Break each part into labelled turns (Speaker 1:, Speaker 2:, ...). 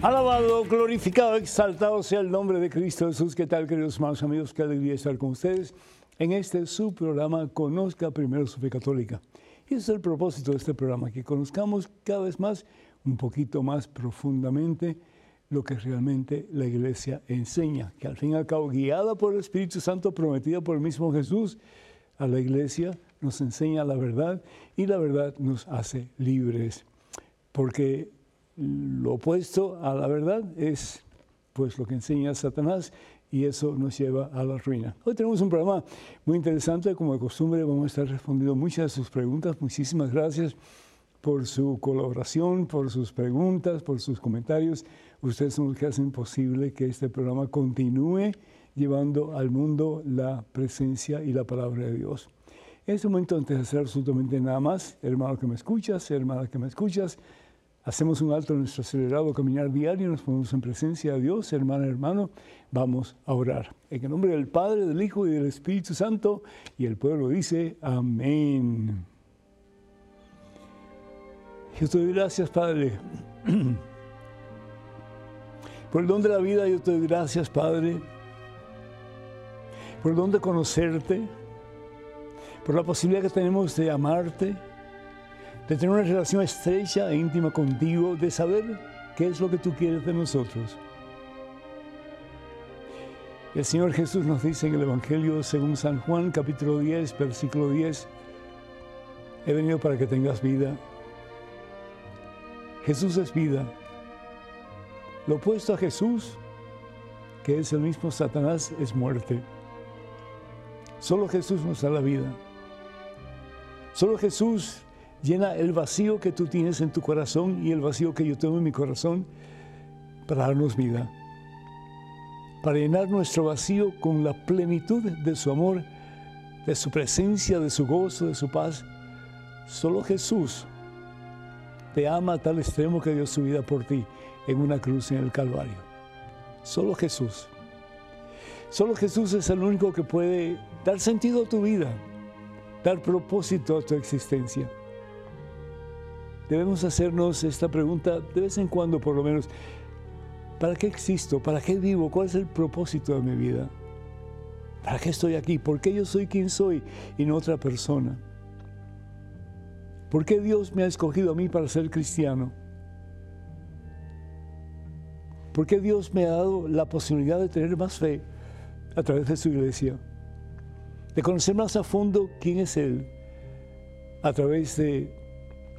Speaker 1: Alabado, glorificado, exaltado sea el nombre de Cristo Jesús. ¿Qué tal, queridos hermanos amigos? Qué alegría estar con ustedes en este su programa Conozca Primero su Fe Católica. Y ese es el propósito de este programa, que conozcamos cada vez más, un poquito más profundamente, lo que realmente la Iglesia enseña, que al fin y al cabo, guiada por el Espíritu Santo, prometida por el mismo Jesús, a la Iglesia nos enseña la verdad y la verdad nos hace libres. Porque lo opuesto a la verdad es pues lo que enseña Satanás y eso nos lleva a la ruina. Hoy tenemos un programa muy interesante, como de costumbre vamos a estar respondiendo muchas de sus preguntas. Muchísimas gracias por su colaboración, por sus preguntas, por sus comentarios. Ustedes son los que hacen posible que este programa continúe llevando al mundo la presencia y la palabra de Dios. En este momento, antes de hacer absolutamente nada más, hermano que me escuchas, hermana que me escuchas, Hacemos un alto en nuestro acelerado caminar diario, nos ponemos en presencia de Dios, hermano, hermano, vamos a orar. En el nombre del Padre, del Hijo y del Espíritu Santo, y el pueblo dice, amén. Yo te doy gracias, Padre. Por el don de la vida, yo te doy gracias, Padre. Por el don de conocerte, por la posibilidad que tenemos de amarte de tener una relación estrecha e íntima contigo, de saber qué es lo que tú quieres de nosotros. El Señor Jesús nos dice en el Evangelio según San Juan capítulo 10, versículo 10, he venido para que tengas vida. Jesús es vida. Lo opuesto a Jesús, que es el mismo Satanás, es muerte. Solo Jesús nos da la vida. Solo Jesús llena el vacío que tú tienes en tu corazón y el vacío que yo tengo en mi corazón para darnos vida, para llenar nuestro vacío con la plenitud de su amor, de su presencia, de su gozo, de su paz. Solo Jesús te ama a tal extremo que dio su vida por ti en una cruz en el Calvario. Solo Jesús. Solo Jesús es el único que puede dar sentido a tu vida, dar propósito a tu existencia debemos hacernos esta pregunta de vez en cuando por lo menos. ¿Para qué existo? ¿Para qué vivo? ¿Cuál es el propósito de mi vida? ¿Para qué estoy aquí? ¿Por qué yo soy quien soy y no otra persona? ¿Por qué Dios me ha escogido a mí para ser cristiano? ¿Por qué Dios me ha dado la posibilidad de tener más fe a través de su iglesia? De conocer más a fondo quién es Él a través de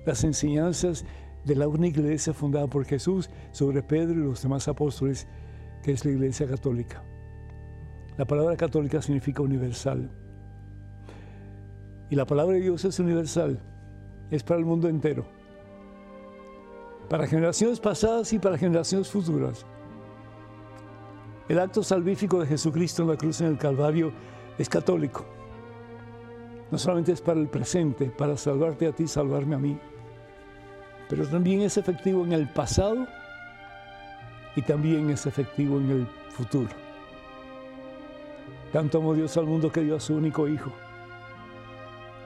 Speaker 1: las enseñanzas de la única iglesia fundada por Jesús sobre Pedro y los demás apóstoles, que es la iglesia católica. La palabra católica significa universal. Y la palabra de Dios es universal, es para el mundo entero, para generaciones pasadas y para generaciones futuras. El acto salvífico de Jesucristo en la cruz en el Calvario es católico. No solamente es para el presente, para salvarte a ti, salvarme a mí, pero también es efectivo en el pasado y también es efectivo en el futuro. Tanto amó Dios al mundo que dio a su único Hijo.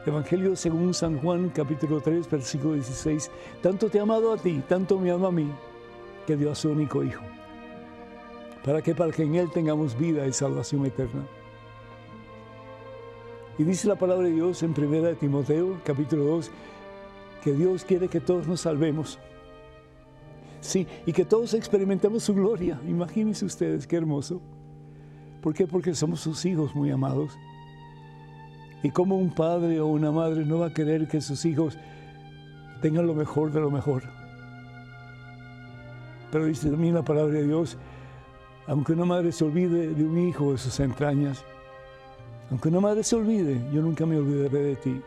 Speaker 1: Evangelio según San Juan, capítulo 3, versículo 16. Tanto te ha amado a ti, tanto me ama a mí, que dio a su único Hijo. ¿Para qué? Para que en Él tengamos vida y salvación eterna. Y dice la palabra de Dios en 1 Timoteo, capítulo 2, que Dios quiere que todos nos salvemos. Sí, y que todos experimentemos su gloria. Imagínense ustedes qué hermoso. ¿Por qué? Porque somos sus hijos muy amados. Y como un padre o una madre no va a querer que sus hijos tengan lo mejor de lo mejor. Pero dice también la palabra de Dios, aunque una madre se olvide de un hijo de sus entrañas, aunque una madre se olvide, yo nunca me olvidaré de ti.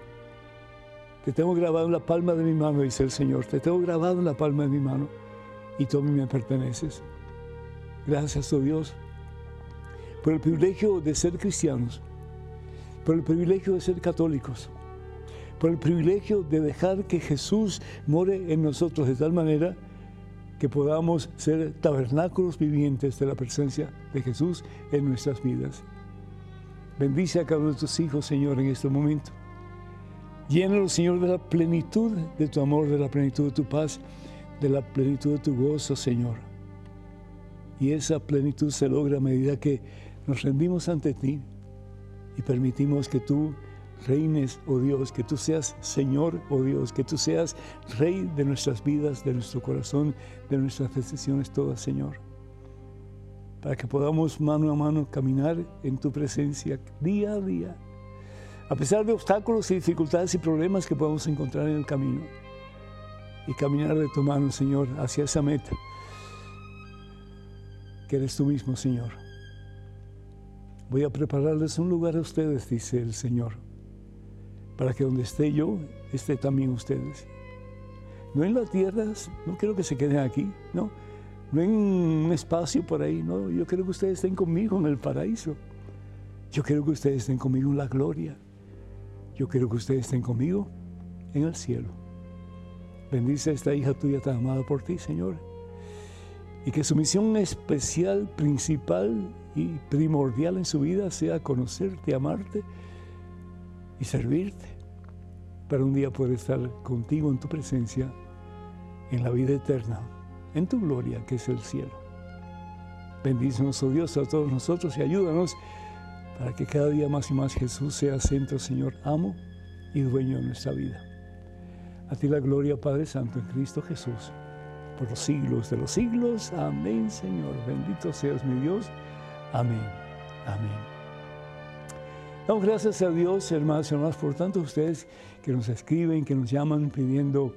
Speaker 1: Te tengo grabado en la palma de mi mano, dice el Señor. Te tengo grabado en la palma de mi mano y tú a me perteneces. Gracias oh Dios por el privilegio de ser cristianos, por el privilegio de ser católicos, por el privilegio de dejar que Jesús more en nosotros de tal manera que podamos ser tabernáculos vivientes de la presencia de Jesús en nuestras vidas. Bendice a cada uno de tus hijos, Señor, en este momento. Llénalo, Señor, de la plenitud de tu amor, de la plenitud de tu paz, de la plenitud de tu gozo, Señor. Y esa plenitud se logra a medida que nos rendimos ante ti y permitimos que tú reines, oh Dios, que tú seas Señor, oh Dios, que tú seas Rey de nuestras vidas, de nuestro corazón, de nuestras decisiones todas, Señor. Para que podamos mano a mano caminar en tu presencia día a día, a pesar de obstáculos y dificultades y problemas que podamos encontrar en el camino. Y caminar de tu mano, Señor, hacia esa meta, que eres tú mismo, Señor. Voy a prepararles un lugar a ustedes, dice el Señor para que donde esté yo, esté también ustedes. No en la tierra, no quiero que se queden aquí, no. No en un espacio por ahí, no. Yo quiero que ustedes estén conmigo en el paraíso. Yo quiero que ustedes estén conmigo en la gloria. Yo quiero que ustedes estén conmigo en el cielo. Bendice a esta hija tuya tan amada por ti, Señor. Y que su misión especial, principal y primordial en su vida sea conocerte, amarte y servirte para un día poder estar contigo en tu presencia, en la vida eterna, en tu gloria que es el cielo. Bendícenos, oh Dios, a todos nosotros y ayúdanos para que cada día más y más Jesús sea centro, Señor, amo y dueño de nuestra vida. A ti la gloria, Padre Santo, en Cristo Jesús, por los siglos de los siglos. Amén, Señor. Bendito seas mi Dios. Amén. Amén. Damos gracias a Dios, hermanos y hermanas, por tanto ustedes que nos escriben, que nos llaman pidiendo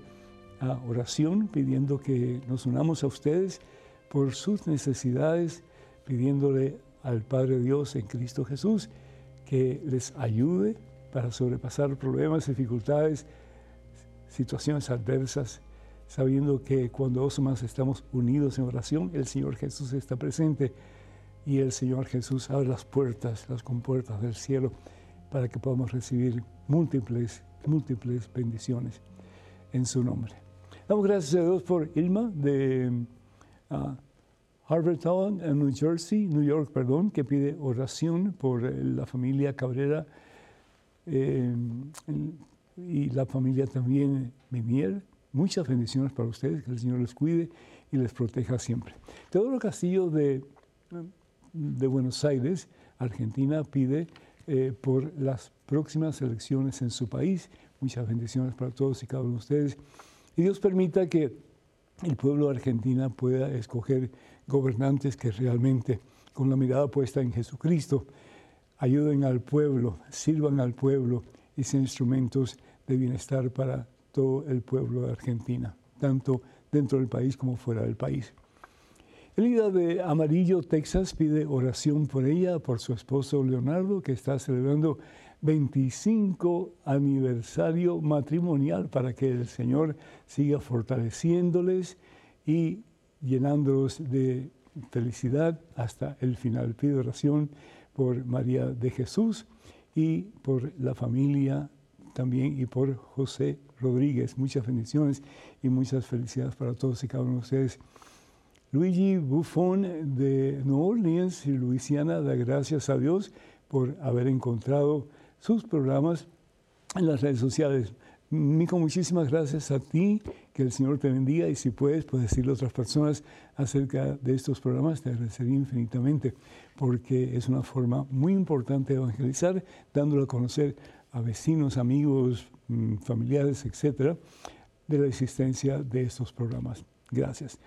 Speaker 1: ah, oración, pidiendo que nos unamos a ustedes por sus necesidades, pidiéndole al Padre Dios en Cristo Jesús que les ayude para sobrepasar problemas, dificultades, situaciones adversas, sabiendo que cuando dos más estamos unidos en oración, el Señor Jesús está presente y el Señor Jesús abre las puertas, las compuertas del cielo para que podamos recibir múltiples, múltiples bendiciones en su nombre. Damos gracias a Dios por Ilma de uh, Harbortown, en New Jersey, New York, perdón, que pide oración por eh, la familia Cabrera eh, y la familia también Mimier. Muchas bendiciones para ustedes, que el Señor les cuide y les proteja siempre. Teodoro Castillo de de Buenos Aires, Argentina, pide eh, por las próximas elecciones en su país. Muchas bendiciones para todos y cada uno de ustedes. Y Dios permita que el pueblo de Argentina pueda escoger gobernantes que realmente, con la mirada puesta en Jesucristo, ayuden al pueblo, sirvan al pueblo y sean instrumentos de bienestar para todo el pueblo de Argentina, tanto dentro del país como fuera del país. Elida de Amarillo, Texas, pide oración por ella, por su esposo Leonardo, que está celebrando 25 aniversario matrimonial para que el Señor siga fortaleciéndoles y llenándolos de felicidad hasta el final. Pide oración por María de Jesús y por la familia también y por José Rodríguez. Muchas bendiciones y muchas felicidades para todos y cada uno de ustedes. Luigi Buffon de New Orleans Luisiana da gracias a Dios por haber encontrado sus programas en las redes sociales. Mico, muchísimas gracias a ti, que el Señor te bendiga y si puedes, puedes decirle a otras personas acerca de estos programas, te agradecería infinitamente, porque es una forma muy importante de evangelizar, dándolo a conocer a vecinos, amigos, mm, familiares, etcétera, de la existencia de estos programas. Gracias.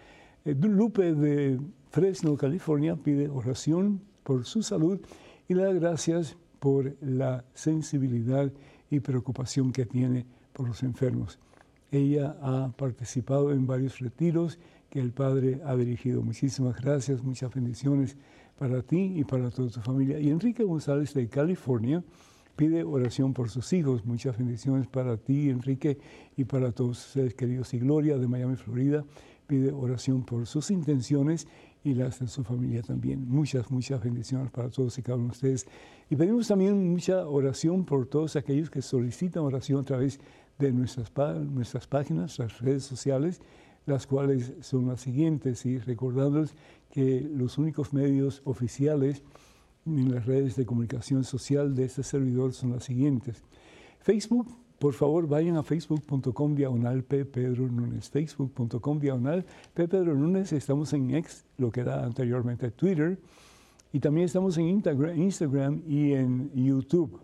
Speaker 1: Eh, Lupe de Fresno, California, pide oración por su salud y le da gracias por la sensibilidad y preocupación que tiene por los enfermos. Ella ha participado en varios retiros que el Padre ha dirigido. Muchísimas gracias, muchas bendiciones para ti y para toda tu familia. Y Enrique González de California pide oración por sus hijos. Muchas bendiciones para ti, Enrique, y para todos ustedes queridos. Y Gloria de Miami, Florida pide oración por sus intenciones y las de su familia también. Muchas, muchas bendiciones para todos y cada uno de ustedes. Y pedimos también mucha oración por todos aquellos que solicitan oración a través de nuestras, nuestras páginas, las redes sociales, las cuales son las siguientes, y recordándoles que los únicos medios oficiales en las redes de comunicación social de este servidor son las siguientes. Facebook, por favor, vayan a facebook.com diagonal P. Facebook.com diagonal. Estamos en X, lo que era anteriormente Twitter. Y también estamos en Instagram y en YouTube.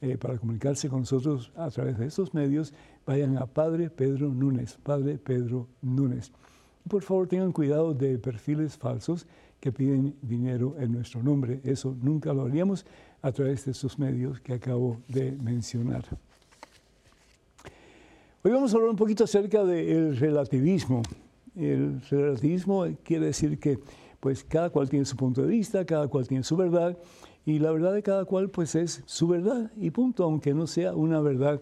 Speaker 1: Eh, para comunicarse con nosotros a través de estos medios, vayan a Padre Pedro Núñez. Padre Pedro. Por favor, tengan cuidado de perfiles falsos que piden dinero en nuestro nombre. Eso nunca lo haríamos a través de estos medios que acabo de mencionar. Hoy vamos a hablar un poquito acerca del relativismo. El relativismo quiere decir que pues cada cual tiene su punto de vista, cada cual tiene su verdad y la verdad de cada cual pues es su verdad y punto, aunque no sea una verdad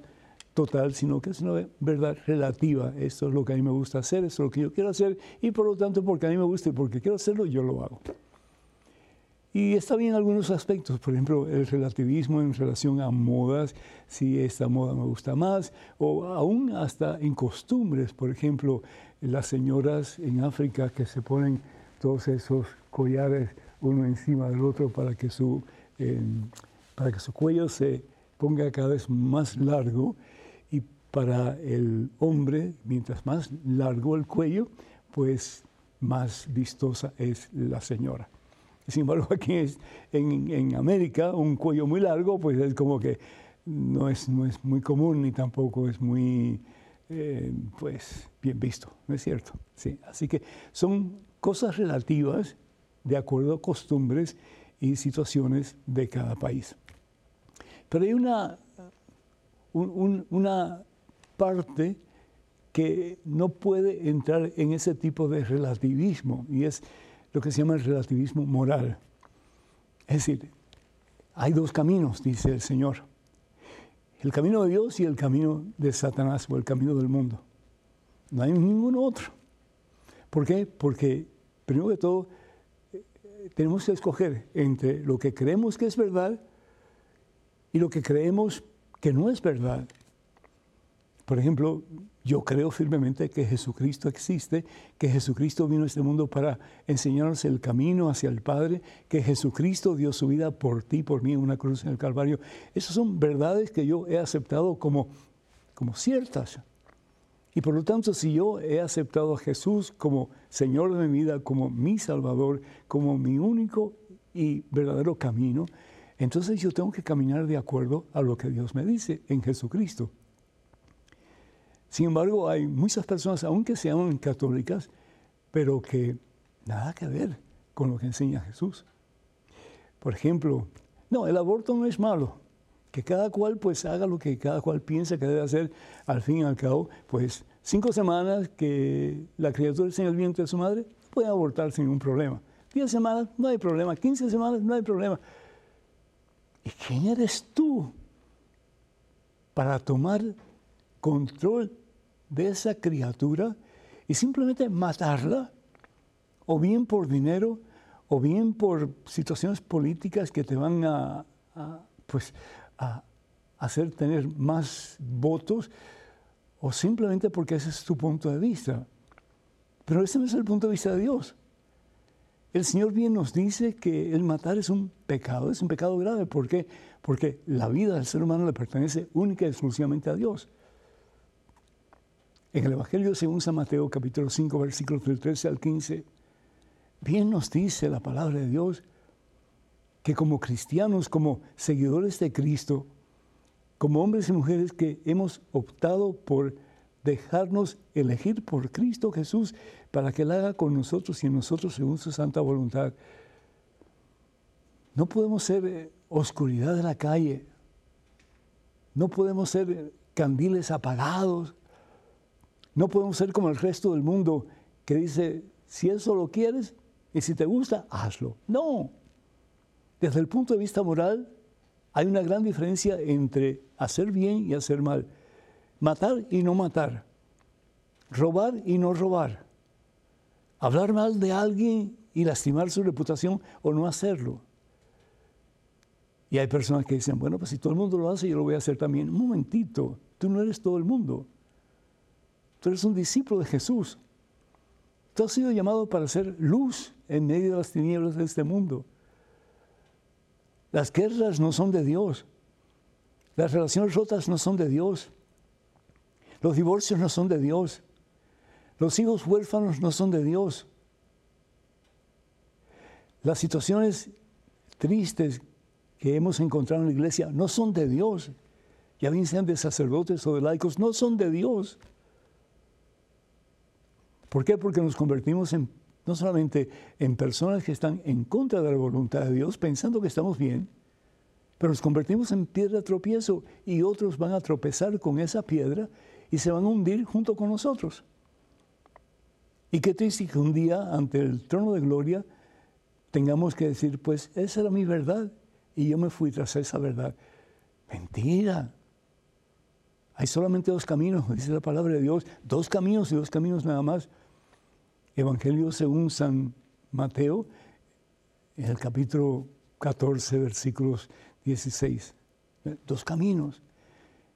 Speaker 1: total, sino que es una verdad relativa. Esto es lo que a mí me gusta hacer, esto es lo que yo quiero hacer y por lo tanto porque a mí me gusta y porque quiero hacerlo, yo lo hago. Y está bien en algunos aspectos, por ejemplo, el relativismo en relación a modas, si esta moda me gusta más, o aún hasta en costumbres, por ejemplo, las señoras en África que se ponen todos esos collares uno encima del otro para que su, eh, para que su cuello se ponga cada vez más largo y para el hombre, mientras más largo el cuello, pues más vistosa es la señora. Sin embargo, aquí en, en, América un cuello muy largo, pues es como que no es, no es muy común ni tampoco es muy, eh, pues, bien visto, ¿no es cierto? Sí, así que son cosas relativas de acuerdo a costumbres y situaciones de cada país. Pero hay una, una parte que no puede entrar en ese tipo de relativismo y es lo que se llama el relativismo moral. Es decir, hay dos caminos, dice el Señor. El camino de Dios y el camino de Satanás o el camino del mundo. No hay ningún otro. ¿Por qué? Porque, primero que todo, eh, tenemos que escoger entre lo que creemos que es verdad y lo que creemos que no es verdad. Por ejemplo, yo creo firmemente que Jesucristo existe, que Jesucristo vino a este mundo para enseñarnos el camino hacia el Padre, que Jesucristo dio su vida por ti, por mí en una cruz en el Calvario. Esas son verdades que yo he aceptado como, como ciertas. Y por lo tanto, si yo he aceptado a Jesús como Señor de mi vida, como mi Salvador, como mi único y verdadero camino, entonces yo tengo que caminar de acuerdo a lo que Dios me dice en Jesucristo. Sin embargo, hay muchas personas, aunque sean católicas, pero que nada que ver con lo que enseña Jesús. Por ejemplo, no, el aborto no es malo. Que cada cual pues haga lo que cada cual piensa que debe hacer. Al fin y al cabo, pues cinco semanas que la criatura esté en el vientre de su madre, puede abortar sin ningún problema. Diez semanas, no hay problema. Quince semanas, no hay problema. ¿Y quién eres tú para tomar control de esa criatura y simplemente matarla, o bien por dinero, o bien por situaciones políticas que te van a, pues, a hacer tener más votos, o simplemente porque ese es tu punto de vista. Pero ese no es el punto de vista de Dios. El Señor bien nos dice que el matar es un pecado, es un pecado grave. ¿Por qué? Porque la vida del ser humano le pertenece única y exclusivamente a Dios. En el Evangelio según San Mateo capítulo 5 versículos del 13 al 15, bien nos dice la palabra de Dios que como cristianos, como seguidores de Cristo, como hombres y mujeres que hemos optado por dejarnos elegir por Cristo Jesús para que Él haga con nosotros y en nosotros según su santa voluntad. No podemos ser eh, oscuridad de la calle, no podemos ser eh, candiles apagados, no podemos ser como el resto del mundo que dice, si eso lo quieres y si te gusta, hazlo. No. Desde el punto de vista moral, hay una gran diferencia entre hacer bien y hacer mal. Matar y no matar. Robar y no robar. hablar mal de alguien y lastimar su reputación o no hacerlo. Y hay personas que dicen, bueno, pues si todo el mundo lo hace, yo lo voy a hacer también. Un momentito, tú no eres todo el mundo. Tú eres un discípulo de Jesús. Tú has sido llamado para ser luz en medio de las tinieblas de este mundo. Las guerras no son de Dios. Las relaciones rotas no son de Dios. Los divorcios no son de Dios. Los hijos huérfanos no son de Dios. Las situaciones tristes que hemos encontrado en la iglesia no son de Dios. Ya bien sean de sacerdotes o de laicos, no son de Dios. ¿Por qué? Porque nos convertimos no solamente en personas que están en contra de la voluntad de Dios, pensando que estamos bien, pero nos convertimos en piedra tropiezo y otros van a tropezar con esa piedra y se van a hundir junto con nosotros. Y qué triste que un día ante el trono de gloria tengamos que decir, pues esa era mi verdad y yo me fui tras esa verdad. Mentira. Hay solamente dos caminos, dice la palabra de Dios, dos caminos y dos caminos nada más. Evangelio según San Mateo, en el capítulo 14, versículos 16. Dos caminos.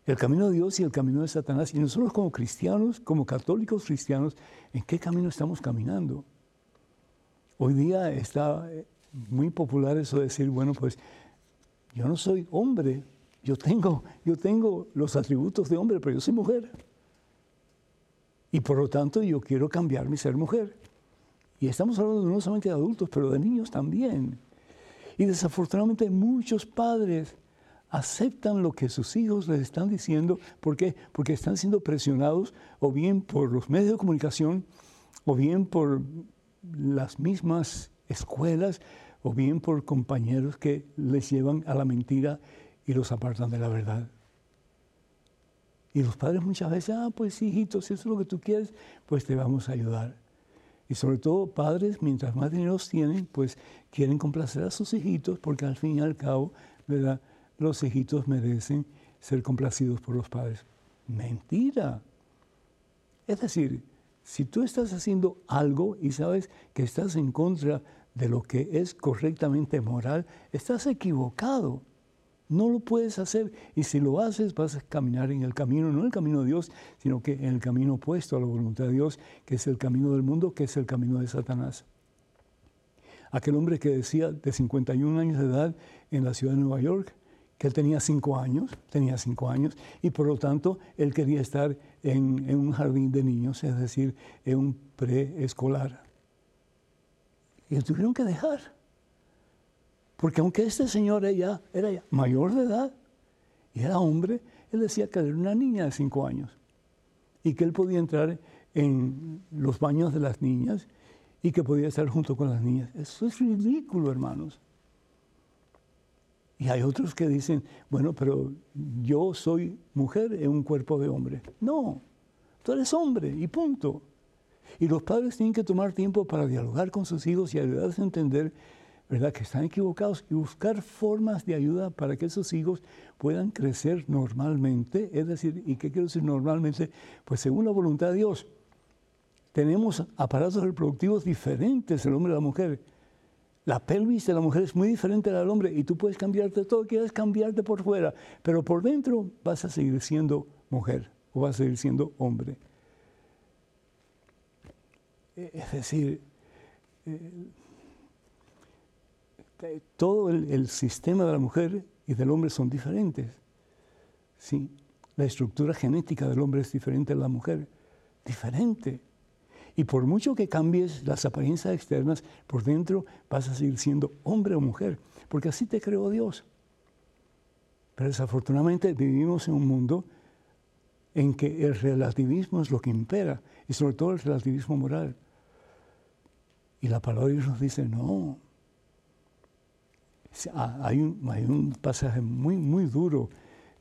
Speaker 1: El camino de Dios y el camino de Satanás. Y nosotros como cristianos, como católicos cristianos, ¿en qué camino estamos caminando? Hoy día está muy popular eso de decir, bueno, pues yo no soy hombre, yo tengo, yo tengo los atributos de hombre, pero yo soy mujer. Y por lo tanto yo quiero cambiar mi ser mujer. Y estamos hablando no solamente de adultos, pero de niños también. Y desafortunadamente muchos padres aceptan lo que sus hijos les están diciendo. ¿Por qué? Porque están siendo presionados o bien por los medios de comunicación, o bien por las mismas escuelas, o bien por compañeros que les llevan a la mentira y los apartan de la verdad. Y los padres muchas veces, ah, pues hijitos, si eso es lo que tú quieres, pues te vamos a ayudar. Y sobre todo padres, mientras más dinero tienen, pues quieren complacer a sus hijitos porque al fin y al cabo, ¿verdad? Los hijitos merecen ser complacidos por los padres. Mentira. Es decir, si tú estás haciendo algo y sabes que estás en contra de lo que es correctamente moral, estás equivocado. No lo puedes hacer. Y si lo haces, vas a caminar en el camino, no en el camino de Dios, sino que en el camino opuesto a la voluntad de Dios, que es el camino del mundo, que es el camino de Satanás. Aquel hombre que decía de 51 años de edad en la ciudad de Nueva York, que él tenía 5 años, tenía 5 años, y por lo tanto él quería estar en, en un jardín de niños, es decir, en un preescolar. Y lo tuvieron que dejar. Porque aunque este señor ella, era mayor de edad y era hombre, él decía que era una niña de cinco años y que él podía entrar en los baños de las niñas y que podía estar junto con las niñas. Eso es ridículo, hermanos. Y hay otros que dicen, bueno, pero yo soy mujer en un cuerpo de hombre. No, tú eres hombre y punto. Y los padres tienen que tomar tiempo para dialogar con sus hijos y ayudarles a entender ¿verdad? Que están equivocados y buscar formas de ayuda para que esos hijos puedan crecer normalmente. Es decir, ¿y qué quiero decir normalmente? Pues según la voluntad de Dios. Tenemos aparatos reproductivos diferentes, el hombre y la mujer. La pelvis de la mujer es muy diferente a la del hombre y tú puedes cambiarte todo, quieres cambiarte por fuera, pero por dentro vas a seguir siendo mujer o vas a seguir siendo hombre. E, es decir, eh, todo el, sistema de la mujer y del hombre son diferentes. ¿sí? La estructura genética del hombre es diferente a la mujer, diferente. Y por mucho que cambies las apariencias externas, por dentro vas a seguir siendo hombre o mujer, porque así te creó Dios. Pero desafortunadamente vivimos en un mundo en que el relativismo es lo que impera, y sobre todo el relativismo moral. Y la palabra nos dice, no, Ah, hay un, pasaje muy, muy duro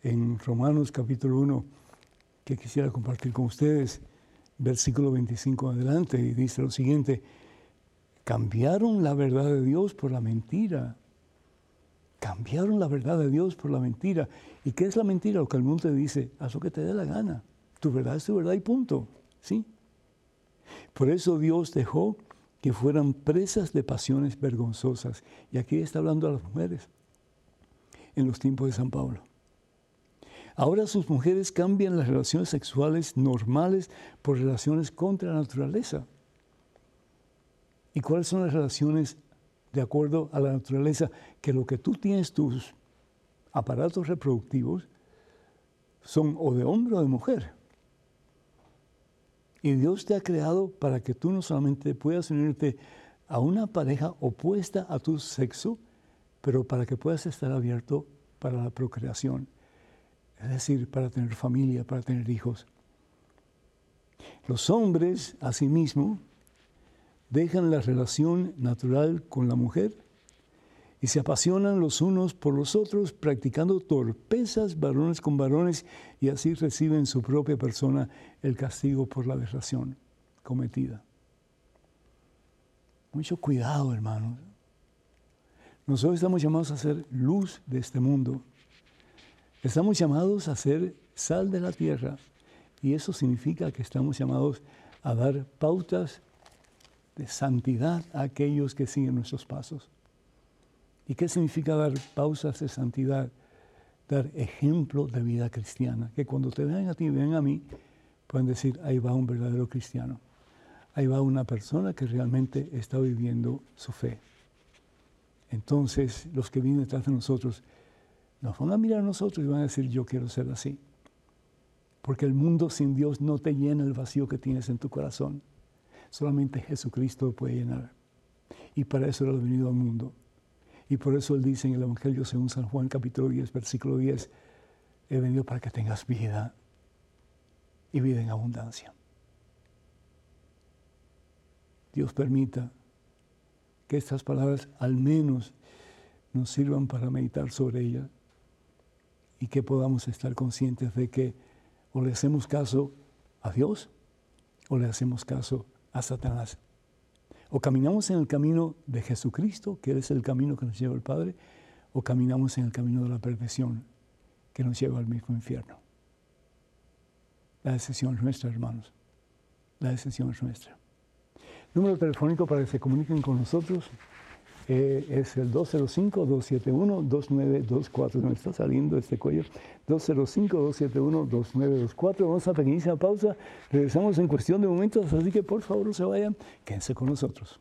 Speaker 1: en Romanos capítulo 1 que quisiera compartir con ustedes, versículo 25 adelante, y dice lo siguiente, cambiaron la verdad de Dios por la mentira. Cambiaron la verdad de Dios por la mentira. ¿Y qué es la mentira? Lo que el mundo te dice, haz lo que te dé la gana. Tu verdad es tu verdad y punto. ¿Sí? Por eso Dios dejó que fueran presas de pasiones vergonzosas. Y aquí está hablando a las mujeres en los tiempos de San Pablo. Ahora sus mujeres cambian las relaciones sexuales normales por relaciones contra la naturaleza. ¿Y cuáles son las relaciones de acuerdo a la naturaleza? Que lo que tú tienes, tus aparatos reproductivos, son o de hombre o de mujer. Y Dios te ha creado para que tú no solamente puedas unirte a una pareja opuesta a tu sexo, pero para que puedas estar abierto para la procreación, es decir, para tener familia, para tener hijos. Los hombres, asimismo, dejan la relación natural con la mujer y se apasionan los unos por los otros, practicando torpezas varones con varones, y así reciben en su propia persona el castigo por la aberración cometida. Mucho cuidado, hermanos. Nosotros estamos llamados a ser luz de este mundo. Estamos llamados a ser sal de la tierra. Y eso significa que estamos llamados a dar pautas de santidad a aquellos que siguen nuestros pasos. ¿Y qué significa dar pausas de santidad? Dar ejemplo de vida cristiana. Que cuando te vean a ti, vean a mí, pueden decir, ahí va un verdadero cristiano. Ahí va una persona que realmente está viviendo su fe. Entonces, los que vienen detrás de nosotros nos van a mirar a nosotros y van a decir, yo quiero ser así. Porque el mundo sin Dios no te llena el vacío que tienes en tu corazón. Solamente Jesucristo lo puede llenar. Y para eso Él ha venido al mundo. Y por eso Él dice en el Evangelio según San Juan capítulo 10, versículo 10, he venido para que tengas vida y vida en abundancia. Dios permita que estas palabras al menos nos sirvan para meditar sobre ellas y que podamos estar conscientes de que o le hacemos caso a Dios o le hacemos caso a Satanás. O caminamos en el camino de Jesucristo, que es el camino que nos lleva al Padre, o caminamos en el camino de la perdición, que nos lleva al mismo infierno. La decisión es nuestra, hermanos. La decisión es nuestra. Número telefónico para que se comuniquen con nosotros eh, es el 205-271-2924. Me está saliendo este cuello. 205-271-2924. Vamos a pequeñísima pausa. Regresamos en cuestión de momentos, así que por favor no se vayan. Quédense con nosotros.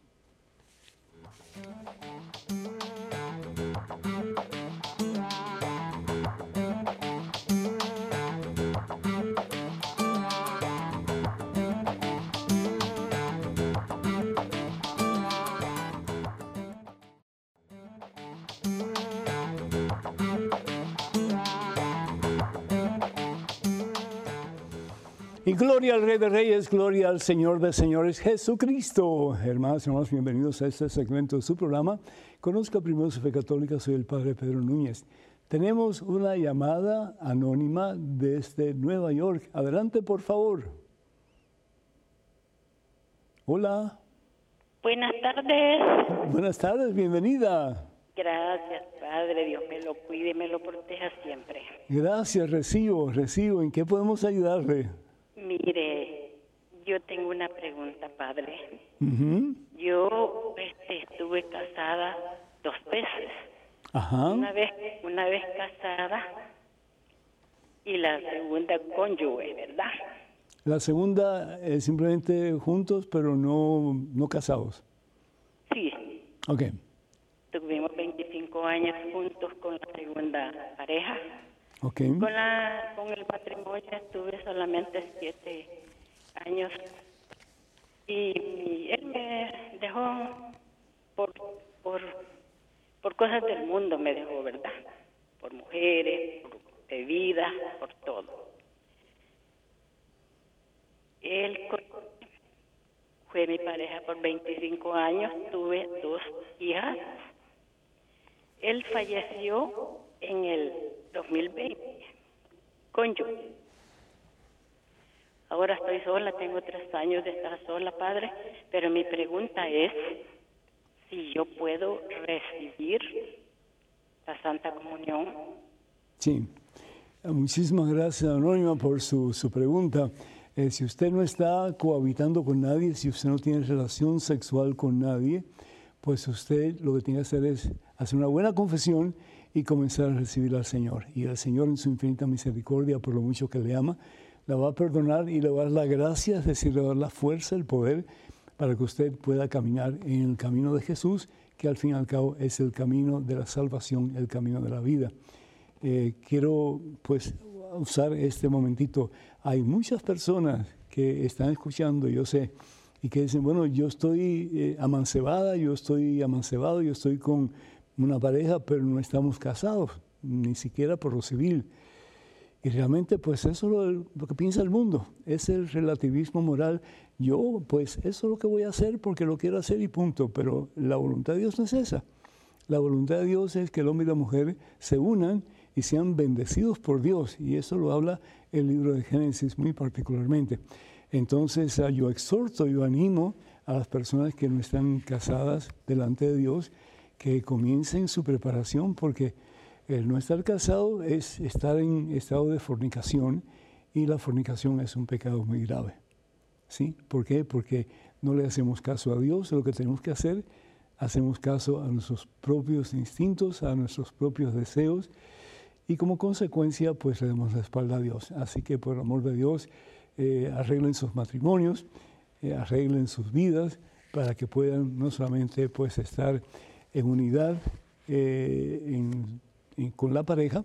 Speaker 1: Y gloria al Rey de Reyes, gloria al Señor de Señores, Jesucristo. Hermanos y hermanos, bienvenidos a este segmento de su programa. Conozca primero su fe católica, soy el Padre Pedro Núñez. Tenemos una llamada anónima desde Nueva York. Adelante, por favor. Hola.
Speaker 2: Buenas tardes.
Speaker 1: Buenas tardes, bienvenida.
Speaker 2: Gracias, Padre. Dios me lo cuide me lo proteja siempre.
Speaker 1: Gracias, recibo, recibo. ¿En qué podemos ayudarle?
Speaker 2: Yo tengo una pregunta, padre. Yo este, estuve casada dos veces.
Speaker 1: Ajá.
Speaker 2: Una vez, una vez casada y la segunda cónyuge, ¿verdad?
Speaker 1: La segunda es simplemente juntos, pero no, no casados.
Speaker 2: Sí.
Speaker 1: Ok.
Speaker 2: Tuvimos 25 años juntos con la segunda pareja.
Speaker 1: Okay.
Speaker 2: Con, la, con el matrimonio estuve solamente siete años y él me dejó por, por, por cosas del mundo, me dejó, ¿verdad? Por mujeres, por bebidas, por todo. Él fue mi pareja por 25 años, tuve dos hijas. Él falleció en el 2020 con yo. Ahora estoy sola, tengo tres años de estar sola, padre, pero mi pregunta es si yo puedo recibir la Santa Comunión.
Speaker 1: Sí, muchísimas gracias, Anónima, por su, su pregunta. Eh, si usted no está cohabitando con nadie, si usted no tiene relación sexual con nadie, pues usted lo que tiene que hacer es hacer una buena confesión y comenzar a recibir al Señor. Y el Señor en su infinita misericordia, por lo mucho que le ama, la va a perdonar y le va a dar la gracia, es decir, le va a dar la fuerza, el poder, para que usted pueda caminar en el camino de Jesús, que al fin y al cabo es el camino de la salvación, el camino de la vida. Eh, quiero pues usar este momentito. Hay muchas personas que están escuchando, yo sé, y que dicen, bueno, yo estoy eh, amancebada, yo estoy amancebado, yo estoy con una pareja, pero no estamos casados, ni siquiera por lo civil. Y realmente, pues eso es lo, que piensa el mundo, es el relativismo moral. Yo, pues eso es lo que voy a hacer porque lo quiero hacer y punto. Pero la voluntad de Dios no es esa. La voluntad de Dios es que el hombre y la mujer se unan y sean bendecidos por Dios. Y eso lo habla el libro de Génesis muy particularmente. Entonces ah, yo exhorto, yo animo a las personas que no están casadas delante de Dios que comiencen su preparación porque el no estar casado es estar en estado de fornicación y la fornicación es un pecado muy grave. ¿Sí? ¿Por qué? Porque no le hacemos caso a Dios, lo que tenemos que hacer, hacemos caso a nuestros propios instintos, a nuestros propios deseos y como consecuencia pues le damos la espalda a Dios. Así que por el amor de Dios eh, arreglen sus matrimonios, eh, arreglen sus vidas para que puedan no solamente pues estar en unidad eh, con la pareja,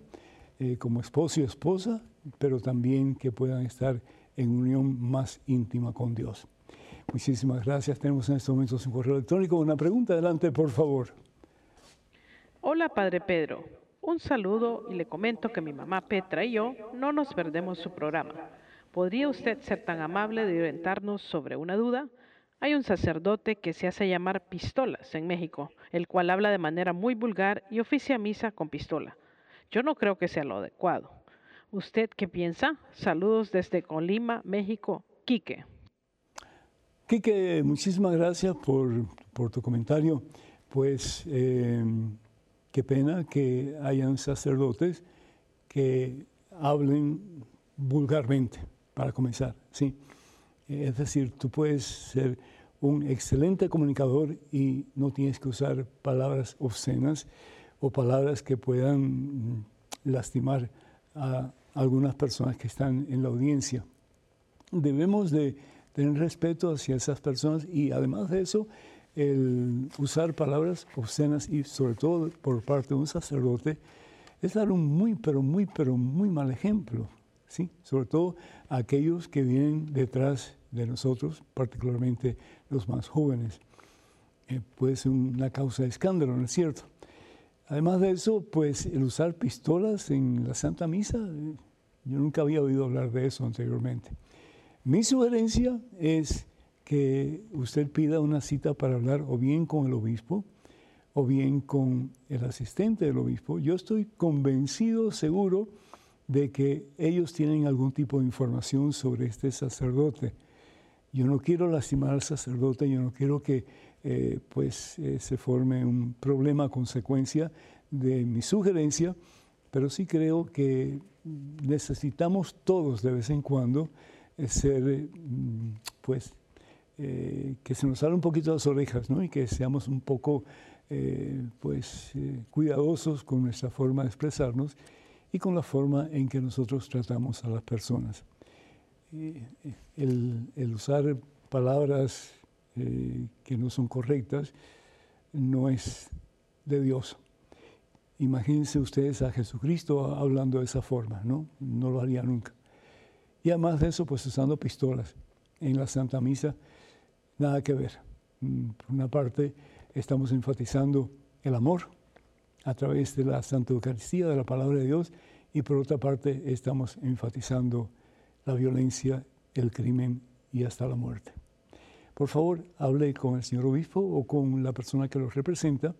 Speaker 1: eh, como esposo y esposa, pero también que puedan estar en unión más íntima con Dios. Muchísimas gracias. Tenemos en estos momentos un correo electrónico. Una pregunta, adelante, por favor.
Speaker 3: Hola, Padre Pedro. Un saludo y le comento que mi mamá Petra y yo no nos perdemos su programa. ¿Podría usted ser tan amable de orientarnos sobre una duda? Hay un sacerdote que se hace llamar pistolas en México, el cual habla de manera muy vulgar y oficia misa con pistola. Yo no creo que sea lo adecuado. ¿Usted qué piensa? Saludos desde Colima, México. Quique.
Speaker 1: Quique, muchísimas gracias por, tu comentario. Pues em, qué pena que hayan sacerdotes que hablen vulgarmente, para comenzar, ¿sí? Es decir, tú puedes ser un excelente comunicador y no tienes que usar palabras obscenas o palabras que puedan mm, lastimar a algunas personas que están en la audiencia. Debemos de tener respeto hacia esas personas y además de eso, el usar palabras obscenas y sobre todo por parte de un sacerdote es dar un muy, pero muy, pero muy mal ejemplo. ¿sí? sobre todo aquellos que vienen detrás de nosotros, particularmente los más jóvenes. Eh, puede ser una causa de escándalo, ¿no es cierto? Además de eso, pues el usar pistolas en la Santa Misa, eh, yo nunca había oído hablar de eso anteriormente. Mi sugerencia es que usted pida una cita para hablar o bien con el obispo o bien con el asistente del obispo. Yo estoy convencido, seguro, de que ellos tienen algún tipo de información sobre este sacerdote. Yo no quiero lastimar al sacerdote, yo no quiero que eh, pues, eh, se forme un problema a consecuencia de mi sugerencia, pero sí creo que necesitamos todos de vez en cuando eh, ser, pues, que se nos salga un poquito las orejas, ¿no? Y que seamos un poco, pues, cuidadosos con nuestra forma de expresarnos y con la forma en que nosotros tratamos a las personas. El, usar palabras eh, que no son correctas no es de Dios. Imagínense ustedes a Jesucristo hablando de esa forma, ¿no? No lo haría nunca. Y además de eso, pues usando pistolas en la Santa Misa, nada que ver. Mm, por una parte, estamos enfatizando el amor, a través de la Santa Eucaristía, de la palabra de Dios, y por otra parte estamos enfatizando la violencia, el crimen y hasta la muerte. Por favor, hable con el señor obispo o con la persona que lo representa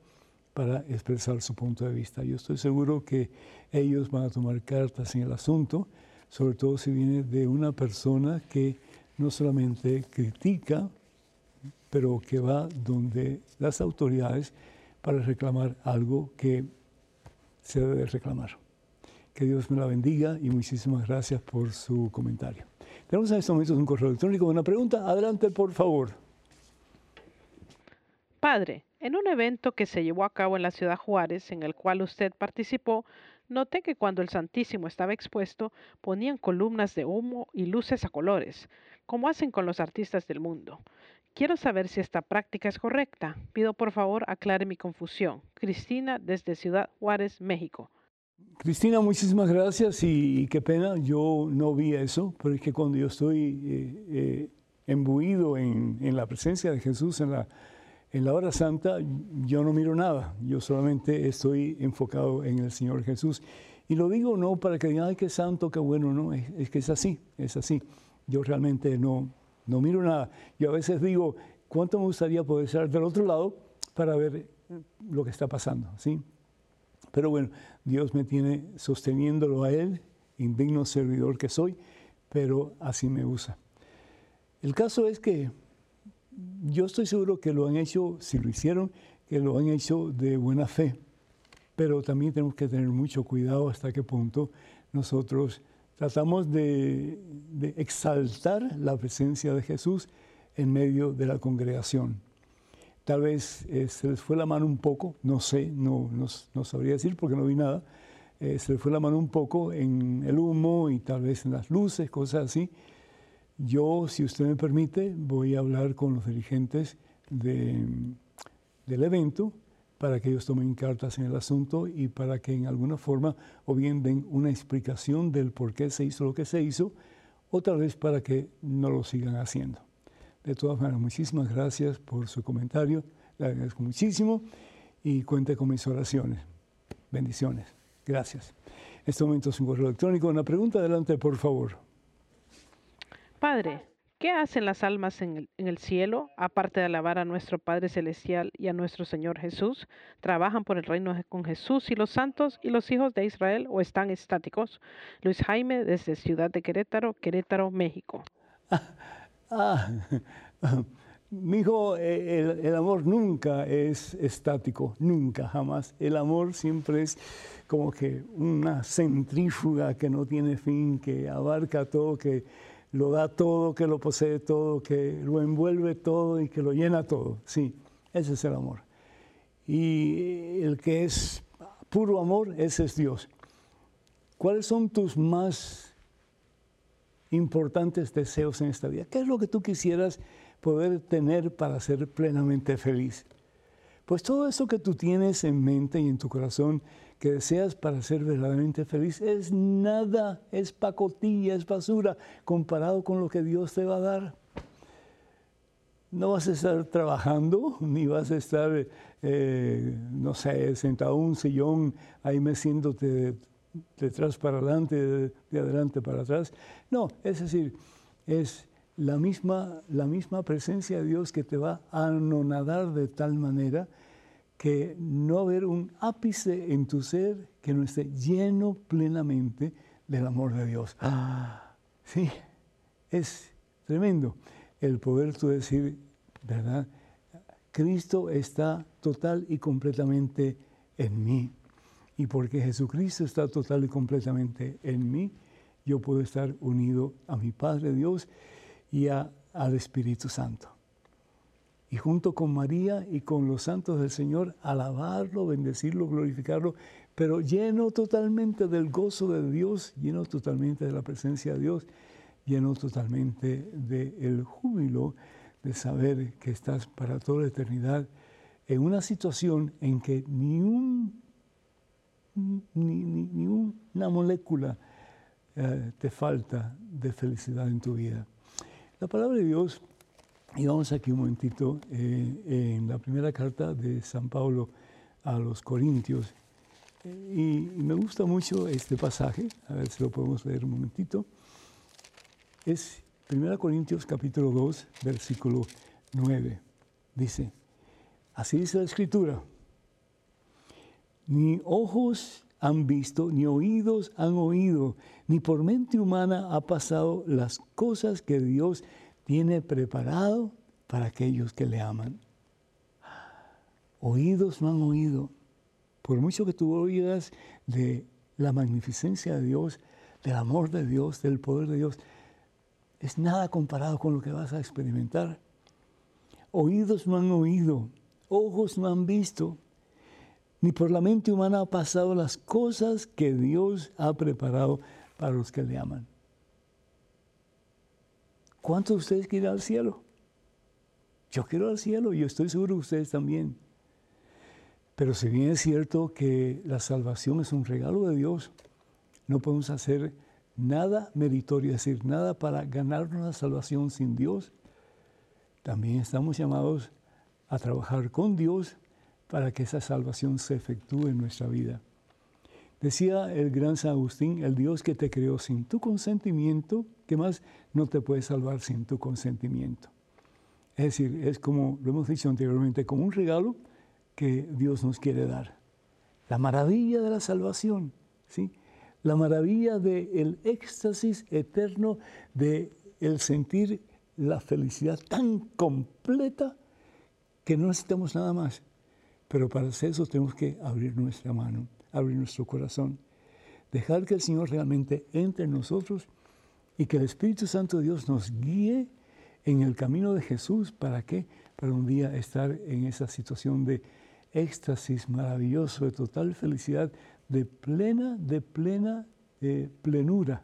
Speaker 1: para expresar su punto de vista. Yo estoy seguro que ellos van a tomar cartas en el asunto, sobre todo si viene de una persona que no solamente critica, pero que va donde las autoridades para reclamar algo que se debe reclamar. Que Dios me la bendiga y muchísimas gracias por su comentario. Tenemos en estos momentos un correo electrónico, una pregunta. Adelante, por favor.
Speaker 3: Padre, en un evento que se llevó a cabo en la ciudad Juárez, en el cual usted participó, noté que cuando el Santísimo estaba expuesto, ponían columnas de humo y luces a colores, como hacen con los artistas del mundo. Quiero saber si esta práctica es correcta. Pido por favor aclare mi confusión. Cristina desde Ciudad Juárez, México.
Speaker 1: Cristina, muchísimas gracias y, qué pena, yo no vi eso, pero es que cuando yo estoy eh, eh, embuido en, la presencia de Jesús en la, en la hora santa, yo no miro nada, yo solamente estoy enfocado en el Señor Jesús. Y lo digo no para que digan, ay, qué santo, qué bueno, no, es, que es así, es así. Yo realmente no, no miro nada. Yo a veces digo, ¿cuánto me gustaría poder estar del otro lado para ver lo que está pasando? ¿sí? Pero bueno, Dios me tiene sosteniéndolo a Él, indigno servidor que soy, pero así me usa. El caso es que yo estoy seguro que lo han hecho, si lo hicieron, que lo han hecho de buena fe, pero también tenemos que tener mucho cuidado hasta qué punto nosotros tratamos de, exaltar la presencia de Jesús en medio de la congregación. Tal vez eh, se les fue la mano un poco, no sé, no, no, sabría decir porque no vi nada, eh, se les fue la mano un poco en el humo y tal vez en las luces, cosas así. Yo, si usted me permite, voy a hablar con los dirigentes del evento para que ellos tomen cartas en el asunto y para que en alguna forma o bien den una explicación del por qué se hizo lo que se hizo, o tal vez para que no lo sigan haciendo. De todas maneras, muchísimas gracias por su comentario, le agradezco muchísimo y cuente con mis oraciones. Bendiciones. Gracias. En este momento es un correo electrónico. Una pregunta adelante, por favor.
Speaker 3: Padre, ¿Qué hacen las almas en el, cielo, aparte de alabar a nuestro Padre Celestial y a nuestro Señor Jesús? ¿Trabajan por el reino con Jesús y los santos y los hijos de Israel o están estáticos? Luis Jaime desde Ciudad de Querétaro, Querétaro, México.
Speaker 1: Ah, mi hijo, eh, el, el, amor nunca es estático, nunca, jamás. El amor siempre es como que una centrífuga que no tiene fin, que abarca todo, que lo da todo, que lo posee todo, que lo envuelve todo y que lo llena todo. Sí, ese es el amor. Y el que es puro amor, ese es Dios. ¿Cuáles son tus más importantes deseos en esta vida? ¿Qué es lo que tú quisieras poder tener para ser plenamente feliz? Pues todo eso que tú tienes en mente y en tu corazón, que deseas para ser verdaderamente feliz es nada, es pacotilla, es basura comparado con lo que Dios te va a dar. No vas a estar trabajando, ni vas a estar, eh, no sé, sentado en un sillón ahí meciéndote de, atrás para adelante, de, de, adelante para atrás. No, es decir, es la misma, la misma presencia de Dios que te va a anonadar de tal manera que no haber un ápice en tu ser que no esté lleno plenamente del amor de Dios. Ah, sí, es tremendo el poder tú decir, ¿verdad? Cristo está total y completamente en mí. Y porque Jesucristo está total y completamente en mí, yo puedo estar unido a mi Padre Dios y a, al Espíritu Santo. Y junto con María y con los santos del Señor, alabarlo, bendecirlo, glorificarlo, pero lleno totalmente del gozo de Dios, lleno totalmente de la presencia de Dios, lleno totalmente del júbilo de saber que estás para toda la eternidad en una situación en que ni, un, ni, una molécula eh, te falta de felicidad en tu vida. La palabra de Dios y vamos aquí un momentito eh, en la primera carta de San Pablo a los Corintios. y me gusta mucho este pasaje, a ver si lo podemos leer un momentito. Es 1 Corintios capítulo 2, versículo 9. Dice, así dice la escritura, ni ojos han visto, ni oídos han oído, ni por mente humana ha pasado las cosas que Dios tiene preparado para aquellos que le aman. Oídos no han oído. Por mucho que tú oigas de la magnificencia de Dios, del amor de Dios, del poder de Dios, es nada comparado con lo que vas a experimentar. Oídos no han oído, ojos no han visto, ni por la mente humana ha pasado las cosas que Dios ha preparado para los que le aman. ¿Cuántos de ustedes quieren al cielo? Yo quiero al cielo y estoy seguro que ustedes también. Pero si bien es cierto que la salvación es un regalo de Dios, no podemos hacer nada meritorio, es decir, nada para ganarnos la salvación sin Dios. También estamos llamados a trabajar con Dios para que esa salvación se efectúe en nuestra vida. Decía el gran San Agustín, el Dios que te creó sin tu consentimiento, que más no te puede salvar sin tu consentimiento. Es decir, es como lo hemos dicho anteriormente, como un regalo que Dios nos quiere dar. La maravilla de la salvación, ¿sí? La maravilla del éxtasis eterno de el sentir la felicidad tan completa que no necesitamos nada más. Pero para hacer eso tenemos que abrir nuestra mano, abrir nuestro corazón, dejar que el Señor realmente entre en nosotros y que el Espíritu Santo de Dios nos guíe en el camino de Jesús. ¿Para qué? Para un día estar en esa situación de éxtasis maravilloso, de total felicidad, de plena, de plena eh, plenura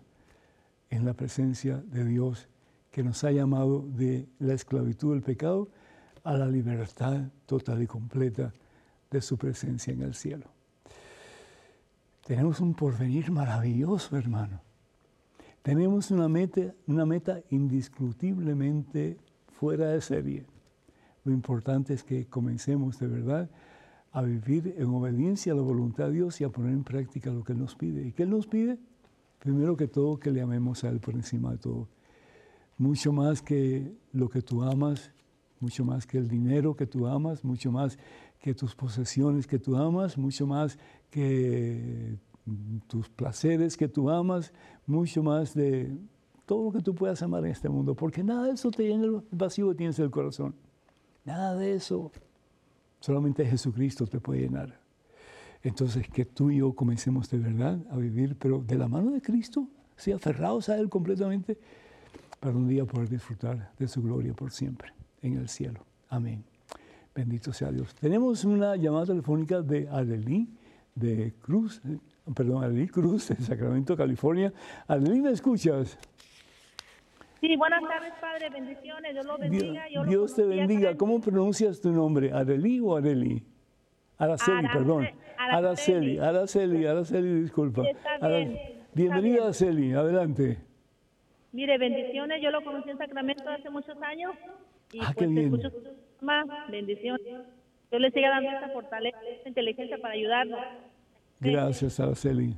Speaker 1: en la presencia de Dios que nos ha llamado de la esclavitud del pecado a la libertad total y completa de su presencia en el cielo. Tenemos un porvenir maravilloso, hermano. Tenemos una meta, una meta indiscutiblemente fuera de serie. Lo importante es que comencemos de verdad a vivir en obediencia a la voluntad de Dios y a poner en práctica lo que Él nos pide. ¿Y qué Él nos pide? Primero que todo, que le amemos a Él por encima de todo. Mucho más que lo que tú amas, mucho más que el dinero que tú amas, mucho más que tus posesiones que tú amas, mucho más que tus placeres que tú amas, mucho más de todo lo que tú puedas amar en este mundo, porque nada de eso te llena el vacío que tienes en el corazón. Nada de eso. Solamente Jesucristo te puede llenar. Entonces, que tú y yo comencemos de verdad a vivir, pero de la mano de Cristo, sí, aferrados a Él completamente, para un día poder disfrutar de su gloria por siempre en el cielo. Amén. Bendito sea Dios. Tenemos una llamada telefónica de Arelí, de Cruz, perdón, Arelí Cruz, de Sacramento, California. Arelí, ¿me escuchas?
Speaker 4: Sí, buenas tardes, Padre. Bendiciones. Dios lo bendiga.
Speaker 1: Dios, te bendiga. ¿Cómo pronuncias tu nombre? ¿Arelí o Areli? Araceli, perdón. Araceli, Araceli, Araceli, disculpa. Bienvenida, Araceli. Adelante.
Speaker 4: Mire, bendiciones. Yo lo conocí en Sacramento hace muchos años. Y
Speaker 1: ah, pues, bien
Speaker 4: más bendiciones. Yo le siga dando esa fortaleza, esa inteligencia para ayudarnos.
Speaker 1: Gracias, Araceli.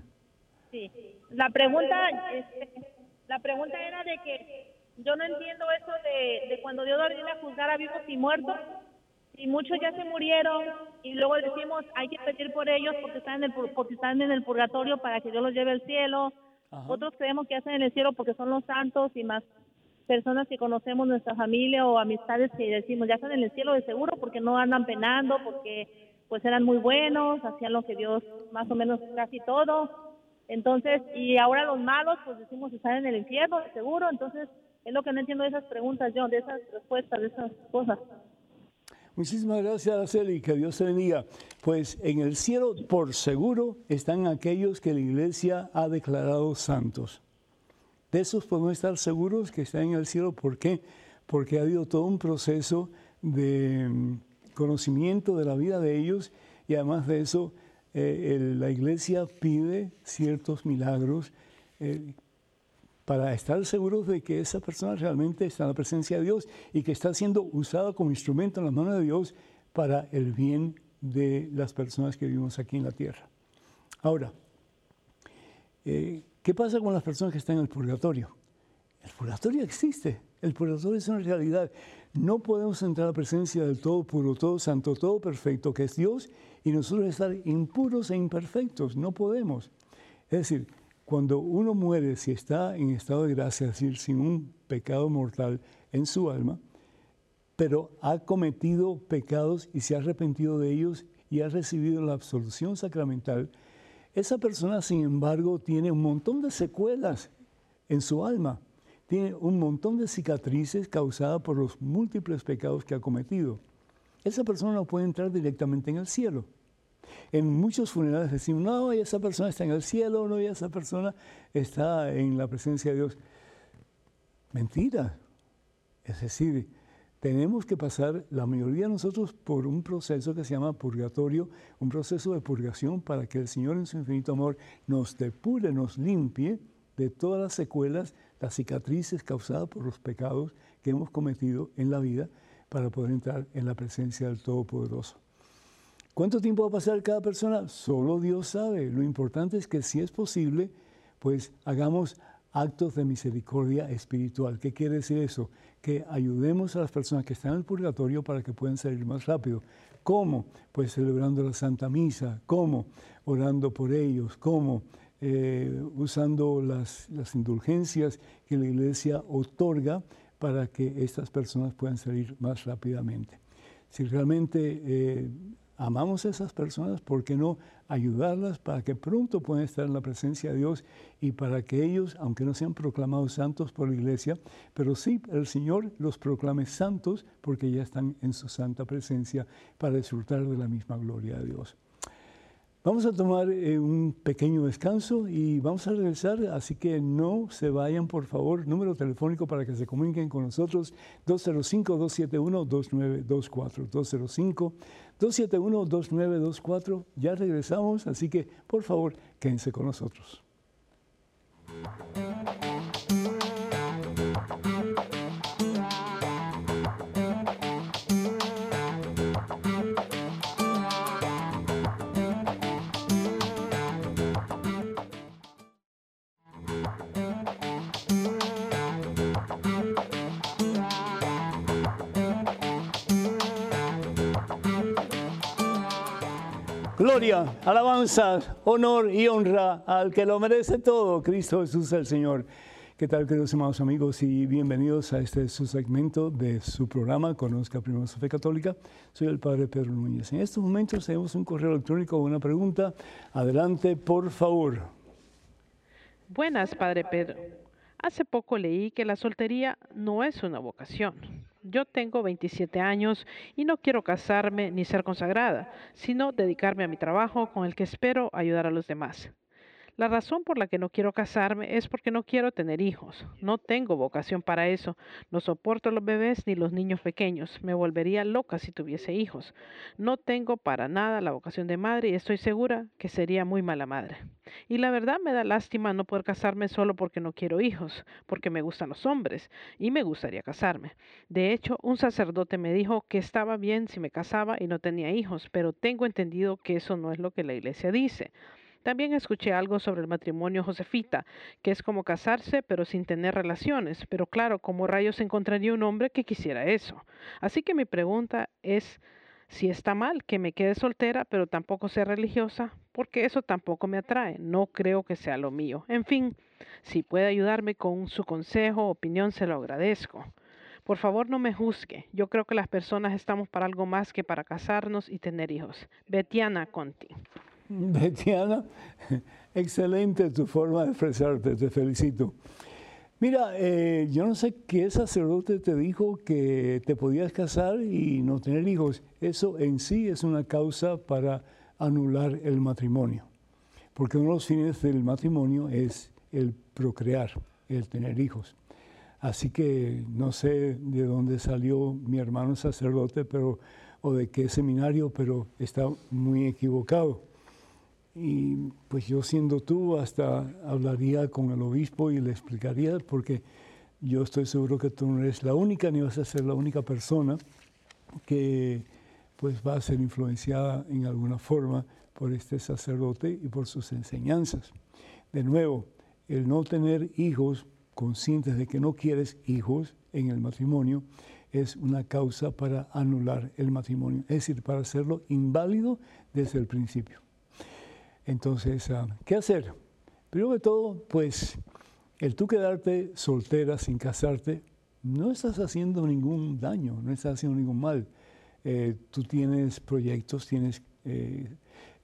Speaker 4: Sí. La pregunta, este, la pregunta era de que yo no entiendo eso de, de cuando Dios viene a juzgar a vivos y muertos y muchos ya se murieron y luego decimos hay que pedir por ellos porque están en el porque están en el purgatorio para que Dios los lleve al cielo. Otros creemos que hacen en el cielo porque son los santos y más personas que conocemos nuestra familia o amistades que decimos ya están en el cielo de seguro porque no andan penando, porque pues eran muy buenos, hacían lo que Dios más o menos casi todo. Entonces, y ahora los malos pues decimos están en el infierno de seguro, entonces es lo que no entiendo de esas preguntas yo, de esas respuestas, de esas cosas.
Speaker 1: Muchísimas gracias, Araceli, que Dios te bendiga. Pues en el cielo, por seguro, están aquellos que la iglesia ha declarado santos. De esos podemos estar seguros que están en el cielo. ¿Por qué? Porque ha habido todo un proceso de mm, conocimiento de la vida de ellos y además de eso, eh, la iglesia pide ciertos milagros eh, para estar seguros de que esa persona realmente está en la presencia de Dios y que está siendo usada como instrumento en las manos de Dios para el bien de las personas que vivimos aquí en la tierra. Ahora, eh, ¿Qué pasa con las personas que están en el purgatorio? El purgatorio existe, el purgatorio es una realidad. No podemos entrar a la presencia del todo puro, todo santo, todo perfecto, que es Dios, y nosotros estar impuros e imperfectos. No podemos. Es decir, cuando uno muere, si está en estado de gracia, es decir, sin un pecado mortal en su alma, pero ha cometido pecados y se ha arrepentido de ellos y ha recibido la absolución sacramental, esa persona, sin embargo, tiene un montón de secuelas en su alma. tiene un montón de cicatrices causadas por los múltiples pecados que ha cometido. Esa persona no puede entrar directamente en el cielo. En muchos funerales decimos, no, esa persona está en el cielo, no, esa persona está en la presencia de Dios. Mentira. Es decir, tenemos que pasar, la mayoría de nosotros, por un proceso que se llama purgatorio, un proceso de purgación para que el Señor en su infinito amor nos depure, nos limpie de todas las secuelas, las cicatrices causadas por los pecados que hemos cometido en la vida para poder entrar en la presencia del Todopoderoso. ¿Cuánto tiempo va a pasar cada persona? Solo Dios sabe. Lo importante es que si es posible, pues hagamos actos de misericordia espiritual. ¿Qué quiere decir eso? Que ayudemos a las personas que están en el purgatorio para que puedan salir más rápido. ¿Cómo? Pues celebrando la Santa Misa. ¿Cómo? Orando por ellos. ¿Cómo? Eh, usando las, indulgencias que la Iglesia otorga para que estas personas puedan salir más rápidamente. Si realmente eh, amamos a esas personas, ¿por qué no ayudarlas para que pronto puedan estar en la presencia de Dios y para que ellos, aunque no sean proclamados santos por la iglesia, pero sí el Señor los proclame santos porque ya están en su santa presencia para disfrutar de la misma gloria de Dios? Vamos a tomar eh, un pequeño descanso y vamos a regresar, así que no se vayan, por favor. Número telefónico para que se comuniquen con nosotros, 205-271-2924. 205-271-2924. Ya regresamos, así que por favor, quédense con nosotros. Gloria, alabanza, honor y honra al que lo merece todo, Cristo Jesús el Señor. ¿Qué tal, queridos hermanos amigos? Y bienvenidos a este su segmento de su programa Conozca Primero su Fe Católica. Soy el Padre Pedro Núñez. En estos momentos tenemos un correo electrónico o una pregunta. Adelante, por favor.
Speaker 3: Buenas, Padre Pedro. Hace poco leí que la soltería no es una vocación. Yo tengo 27 años y no quiero casarme ni ser consagrada, sino dedicarme a mi trabajo con el que espero ayudar a los demás. La razón por la que no quiero casarme es porque no quiero tener hijos. No tengo vocación para eso. No soporto los bebés ni los niños pequeños. Me volvería loca si tuviese hijos. No tengo para nada la vocación de madre y estoy segura que sería muy mala madre. Y la verdad me da lástima no poder casarme solo porque no quiero hijos, porque me gustan los hombres y me gustaría casarme. De hecho, un sacerdote me dijo que estaba bien si me casaba y no tenía hijos, pero tengo entendido que eso no es lo que la iglesia dice. También escuché algo sobre el matrimonio Josefita, que es como casarse pero sin tener relaciones. Pero claro, ¿cómo rayos encontraría un hombre que quisiera eso? Así que mi pregunta es si está mal que me quede soltera pero tampoco sea religiosa, porque eso tampoco me atrae. No creo que sea lo mío. En fin, si puede ayudarme con su consejo o opinión, se lo agradezco. Por favor, no me juzgue. Yo creo que las personas estamos para algo más que para casarnos y tener hijos. Betiana Conti.
Speaker 1: Betiana, excelente tu forma de expresarte, te felicito. Mira, eh, yo no sé qué sacerdote te dijo que te podías casar y no tener hijos. Eso en sí es una causa para anular el matrimonio, porque uno de los fines del matrimonio es el procrear, el tener hijos. Así que no sé de dónde salió mi hermano sacerdote, pero o de qué seminario, pero está muy equivocado. Y pues yo siendo tú, hasta hablaría con el obispo y le explicaría, porque yo estoy seguro que tú no eres la única, ni vas a ser la única persona que pues va a ser influenciada en alguna forma por este sacerdote y por sus enseñanzas. De nuevo, el no tener hijos, conscientes de que no quieres hijos en el matrimonio, es una causa para anular el matrimonio, es decir, para hacerlo inválido desde el principio. Entonces, ah, ¿qué hacer? Primero de todo, pues el tú quedarte soltera sin casarte, no estás haciendo ningún daño, no estás haciendo ningún mal. Eh, tú tienes proyectos, tienes eh,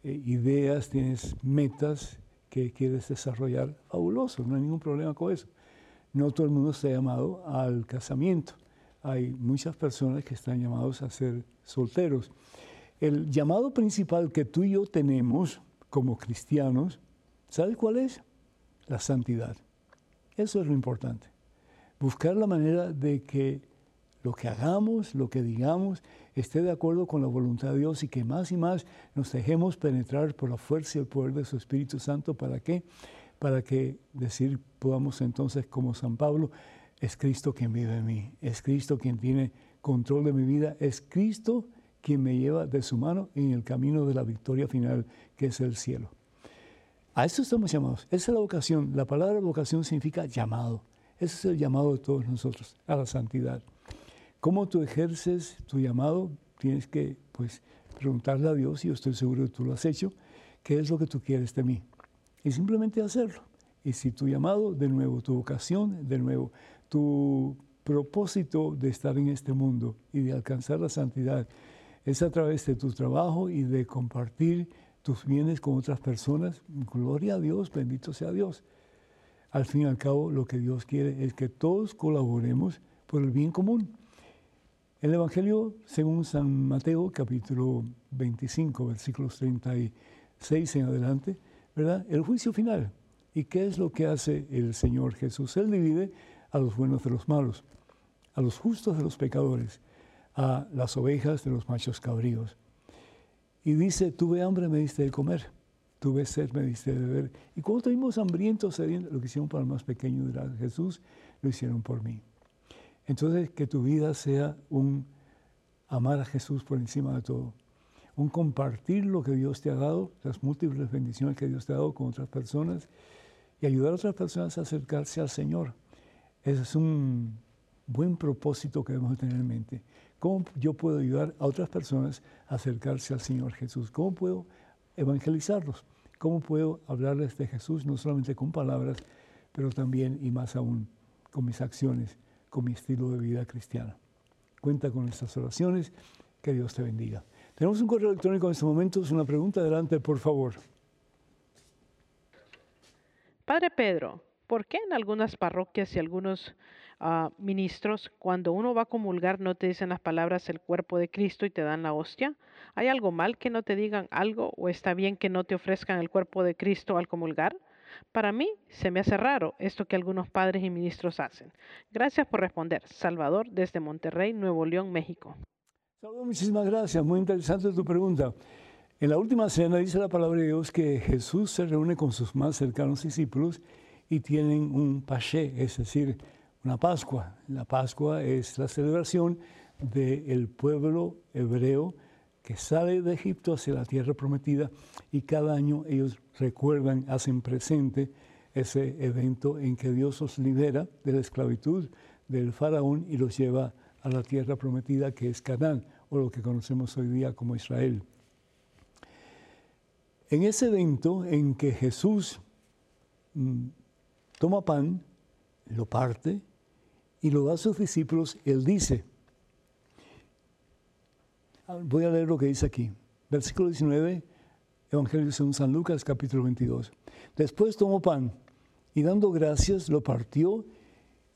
Speaker 1: eh, ideas, tienes metas que quieres desarrollar, fabuloso, no hay ningún problema con eso. no todo el mundo está llamado al casamiento. Hay muchas personas que están llamados a ser solteros. El llamado principal que tú y yo tenemos como cristianos, ¿sabes cuál es? La santidad. Eso es lo importante. Buscar la manera de que lo que hagamos, lo que digamos, esté de acuerdo con la voluntad de Dios y que más y más nos dejemos penetrar por la fuerza y el poder de su Espíritu Santo. ¿Para qué? Para que decir podamos entonces como San Pablo, es Cristo quien vive en mí, es Cristo quien tiene control de mi vida, es Cristo quien me lleva de su mano en el camino de la victoria final, que es el cielo. A eso estamos llamados. Esa es la vocación. La palabra vocación significa llamado. Ese es el llamado de todos nosotros, a la santidad. ¿Cómo tú ejerces tu llamado? Tienes que, pues, preguntarle a Dios, y yo estoy seguro que tú lo has hecho, qué es lo que tú quieres de mí. Y simplemente hacerlo. Y si tu llamado, de nuevo, tu vocación, de nuevo, tu propósito de estar en este mundo y de alcanzar la santidad es a través de tu trabajo y de compartir tus bienes con otras personas, gloria a Dios, bendito sea Dios. Al fin y al cabo, lo que Dios quiere es que todos colaboremos por el bien común. El Evangelio, según San Mateo, capítulo 25, versículos 36 en adelante, ¿verdad? El juicio final. ¿Y qué es lo que hace el Señor Jesús? Él divide a los buenos de los malos, a los justos de los pecadores, a las ovejas de los machos cabríos. Y dice, tuve hambre, me diste de comer, tuve sed, me diste de beber. Y cuando tuvimos hambrientos, lo que hicieron para el más pequeño de Jesús, lo hicieron por mí. Entonces, que tu vida sea un amar a Jesús por encima de todo, un compartir lo que Dios te ha dado, las múltiples bendiciones que Dios te ha dado con otras personas y ayudar a otras personas a acercarse al Señor. Ese es un buen propósito que debemos tener en mente. ¿Cómo yo puedo ayudar a otras personas a acercarse al Señor Jesús? ¿Cómo puedo evangelizarlos? ¿Cómo puedo hablarles de Jesús no solamente con palabras, pero también y más aún con mis acciones? con mi estilo de vida cristiano. Cuenta con estas oraciones. Que Dios te bendiga. Tenemos un correo electrónico en este momento. Es una pregunta. Adelante, por favor.
Speaker 3: Padre Pedro, ¿por qué en algunas parroquias y algunos uh, ministros, cuando uno va a comulgar, no te dicen las palabras el cuerpo de Cristo y te dan la hostia? ¿Hay algo mal que no te digan algo o está bien que no te ofrezcan el cuerpo de Cristo al comulgar? Para mí se me hace raro esto que algunos padres y ministros hacen. Gracias por responder. Salvador desde Monterrey, Nuevo León, México.
Speaker 1: Salvador, muchísimas gracias. Muy interesante tu pregunta. En la última cena dice la palabra de Dios que Jesús se reúne con sus más cercanos discípulos y tienen un paché, es decir, una Pascua. La Pascua es la celebración del pueblo hebreo que sale de Egipto hacia la tierra prometida y cada año ellos recuerdan, hacen presente ese evento en que Dios los libera de la esclavitud del faraón y los lleva a la tierra prometida que es Canaán o lo que conocemos hoy día como Israel. En ese evento en que Jesús mm, toma pan, lo parte y lo da a sus discípulos, él dice, Voy a leer lo que dice aquí. Versículo 19, Evangelio según San Lucas, capítulo 22. Después tomó pan y dando gracias lo partió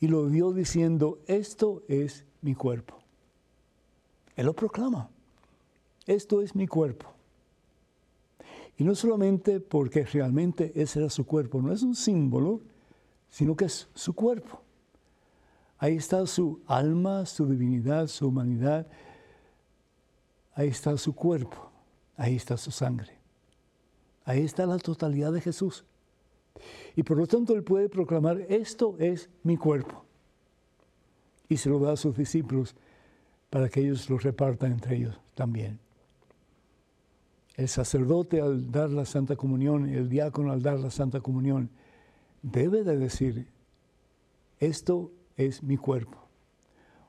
Speaker 1: y lo dio diciendo, esto es mi cuerpo. Él lo proclama. Esto es mi cuerpo. Y no solamente porque realmente ese era su cuerpo, no es un símbolo, sino que es su cuerpo. Ahí está su alma, su divinidad, su humanidad, Ahí está su cuerpo, ahí está su sangre. Ahí está la totalidad de Jesús. Y por lo tanto él puede proclamar, esto es mi cuerpo. Y se lo da a sus discípulos para que ellos lo repartan entre ellos también. El sacerdote al dar la Santa Comunión, el diácono al dar la Santa Comunión, debe de decir, esto es mi cuerpo.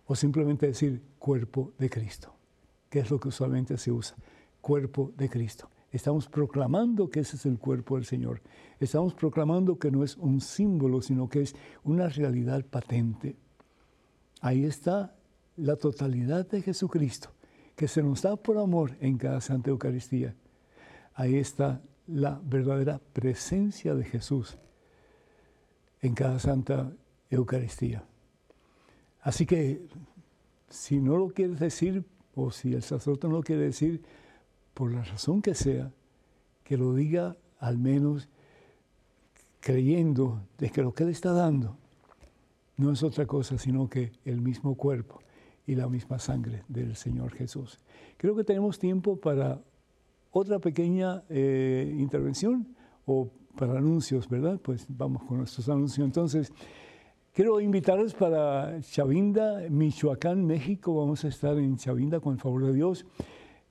Speaker 1: O simplemente decir, cuerpo de Cristo que es lo que usualmente se usa, cuerpo de Cristo. Estamos proclamando que ese es el cuerpo del Señor. Estamos proclamando que no es un símbolo, sino que es una realidad patente. Ahí está la totalidad de Jesucristo, que se nos da por amor en cada Santa Eucaristía. Ahí está la verdadera presencia de Jesús en cada Santa Eucaristía. Así que si no lo quieres decir o si el sacerdote no lo quiere decir, por la razón que sea, que lo diga al menos creyendo de que lo que él está dando no es otra cosa sino que el mismo cuerpo y la misma sangre del Señor Jesús. Creo que tenemos tiempo para otra pequeña eh, intervención o para anuncios, ¿verdad? Pues vamos con nuestros anuncios. Entonces, quiero invitarles para Chavinda, Michoacán, México. Vamos a estar en Chavinda con el favor de Dios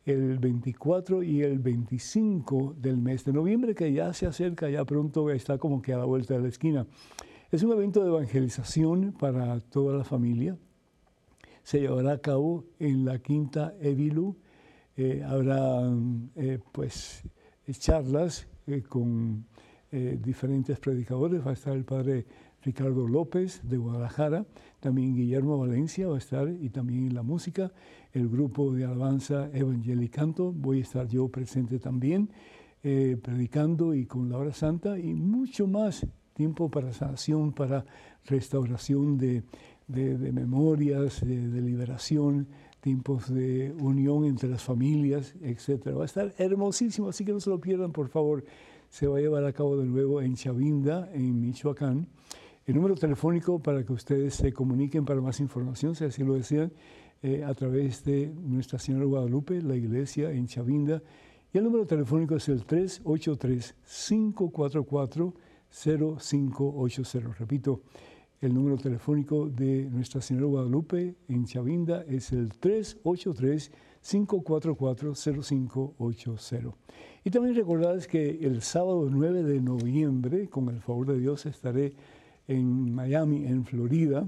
Speaker 1: el 24 y el 25 del mes de noviembre, que ya se acerca, ya pronto está como que a la vuelta de la esquina. Es un evento de evangelización para toda la familia. Se llevará a cabo en la Quinta Evilu. Eh, habrá eh, pues charlas eh, con diferentes predicadores. Va a estar el padre Ricardo López de Guadalajara, también Guillermo Valencia va a estar y también en la música, el grupo de alabanza Evangelicanto, voy a estar yo presente también, predicando y con la hora santa y mucho más tiempo para sanación, para restauración de, memorias, de, liberación, tiempos de unión entre las familias, etc. Va a estar hermosísimo, así que no se lo pierdan, por favor. Se va a llevar a cabo de nuevo en Chavinda, en Michoacán. El número telefónico para que ustedes se comuniquen para más información, si así lo desean, eh, a través de Nuestra Señora Guadalupe, la iglesia en Chavinda. Y el número telefónico es el 383 544 0580. Repito, el número telefónico de Nuestra Señora Guadalupe en Chavinda es el 383-544-0580. Y también recordarles que el sábado 9 de noviembre, con el favor de Dios, estaré en Miami, en Florida,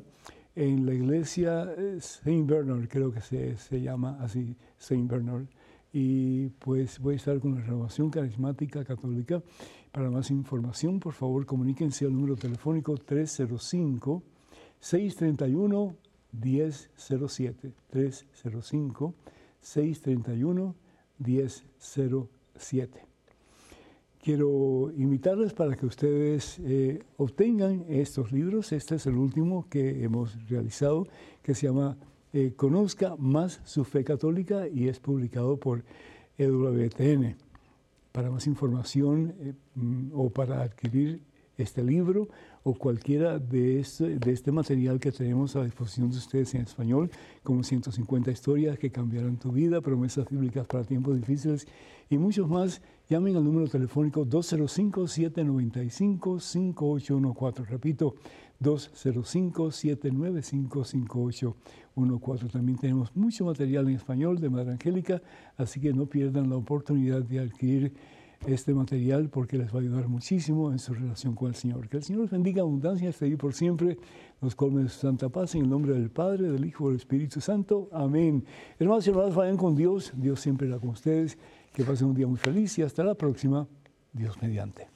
Speaker 1: en la iglesia eh, Saint Bernard, creo que se, se llama así, Saint Bernard. Y pues voy a estar con la renovación carismática católica para más información, por favor, comuníquense al número telefónico 305 631 1007 305 631 1007. Quiero invitarles para que ustedes eh, obtengan estos libros. Este es el último que hemos realizado, que se llama eh, Conozca más su fe católica y es publicado por EWTN. Para más información eh, mm, o para adquirir este libro o cualquiera de este, de este material que tenemos a disposición de ustedes en español, como 150 historias que cambiarán tu vida, promesas bíblicas para tiempos difíciles y muchos más, llamen al número telefónico 205-795-5814. Repito, 205-795-5814. También tenemos mucho material en español de Madre Angélica, así que no pierdan la oportunidad de adquirir este material porque les va a ayudar muchísimo en su relación con el Señor. Que el Señor les bendiga abundancia hasta ahí por siempre, los colmes de su santa paz, en el nombre del Padre, del Hijo y del Espíritu Santo. Amén. Hermanos y hermanas, vayan con Dios. Dios siempre está con ustedes. Que pasen un día muy feliz y hasta la próxima. Dios mediante.